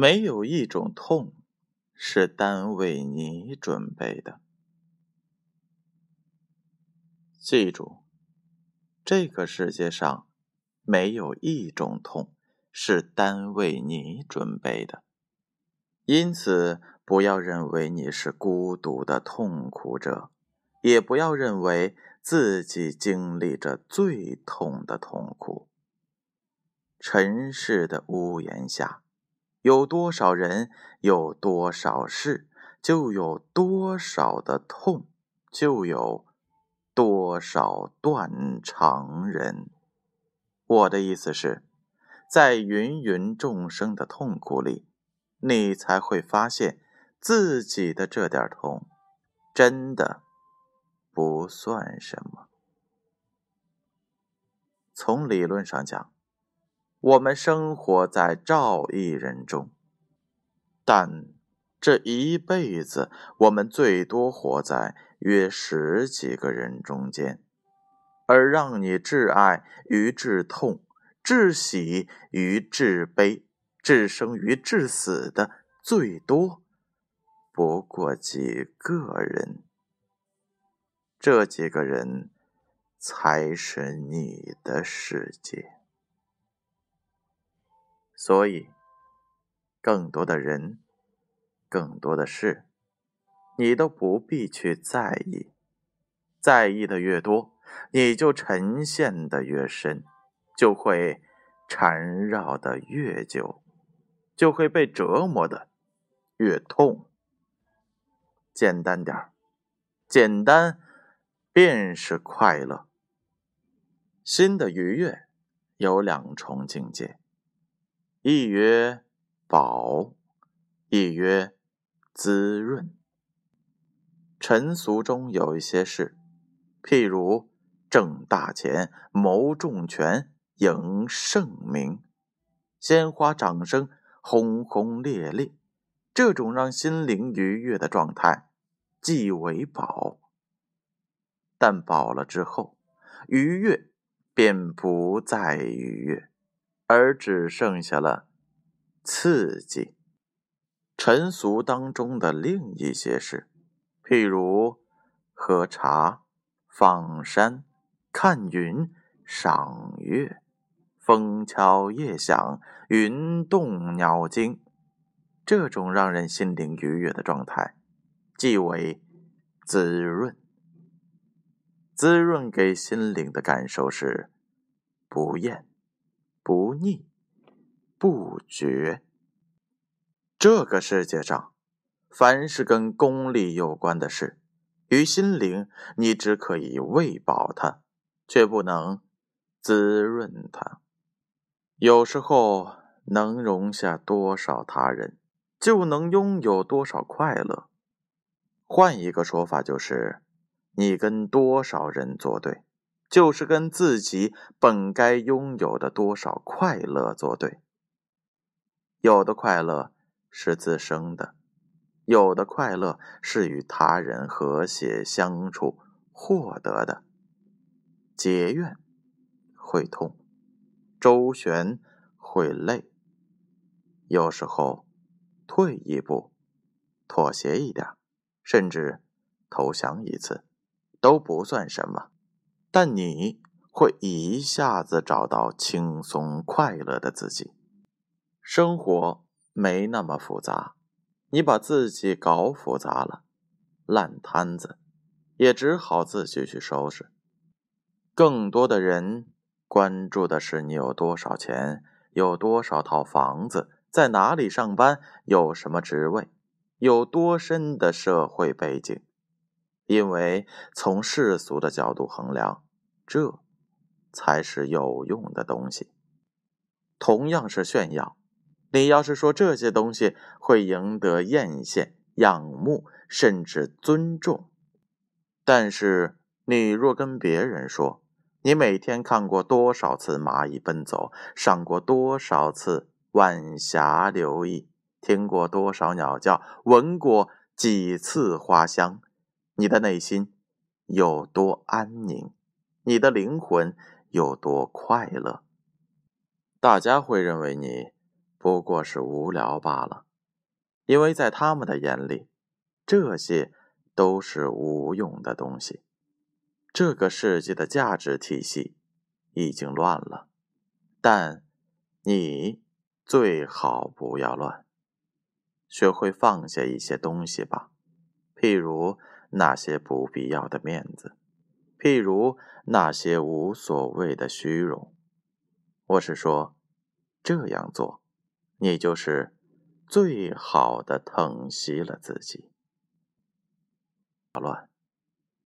没有一种痛是单为你准备的。记住，这个世界上没有一种痛是单为你准备的。因此，不要认为你是孤独的痛苦者，也不要认为自己经历着最痛的痛苦。尘世的屋檐下。有多少人，有多少事，就有多少的痛，就有多少断肠人。我的意思是，在芸芸众生的痛苦里，你才会发现自己的这点痛，真的不算什么。从理论上讲。我们生活在兆亿人中，但这一辈子，我们最多活在约十几个人中间，而让你挚爱与挚痛、至喜与至悲、至生与至死的，最多不过几个人。这几个人，才是你的世界。所以，更多的人，更多的事，你都不必去在意。在意的越多，你就沉陷的越深，就会缠绕的越久，就会被折磨的越痛。简单点，简单便是快乐。心的愉悦有两重境界。一曰饱，一曰滋润。尘俗中有一些事，譬如挣大钱、谋重权、赢盛名、鲜花、掌声、轰轰烈烈，这种让心灵愉悦的状态，即为饱。但饱了之后，愉悦便不再愉悦。而只剩下了刺激。尘俗当中的另一些事，譬如喝茶、访山、看云、赏月，风敲叶响，云动鸟惊，这种让人心灵愉悦的状态，即为滋润。滋润给心灵的感受是不厌。不腻，不绝。这个世界上，凡是跟功利有关的事，于心灵，你只可以喂饱它，却不能滋润它。有时候，能容下多少他人，就能拥有多少快乐。换一个说法，就是你跟多少人作对。就是跟自己本该拥有的多少快乐作对。有的快乐是自生的，有的快乐是与他人和谐相处获得的。结怨会痛，周旋会累，有时候退一步，妥协一点，甚至投降一次，都不算什么。但你会一下子找到轻松快乐的自己。生活没那么复杂，你把自己搞复杂了，烂摊子也只好自己去收拾。更多的人关注的是你有多少钱，有多少套房子，在哪里上班，有什么职位，有多深的社会背景。因为从世俗的角度衡量，这才是有用的东西。同样是炫耀，你要是说这些东西会赢得艳羡、仰慕，甚至尊重，但是你若跟别人说，你每天看过多少次蚂蚁奔走，上过多少次晚霞流溢，听过多少鸟叫，闻过几次花香。你的内心有多安宁，你的灵魂有多快乐？大家会认为你不过是无聊罢了，因为在他们的眼里，这些都是无用的东西。这个世界的价值体系已经乱了，但你最好不要乱。学会放下一些东西吧，譬如那些不必要的面子，譬如那些无所谓的虚荣。我是说，这样做，你就是最好的疼惜了自己。乱。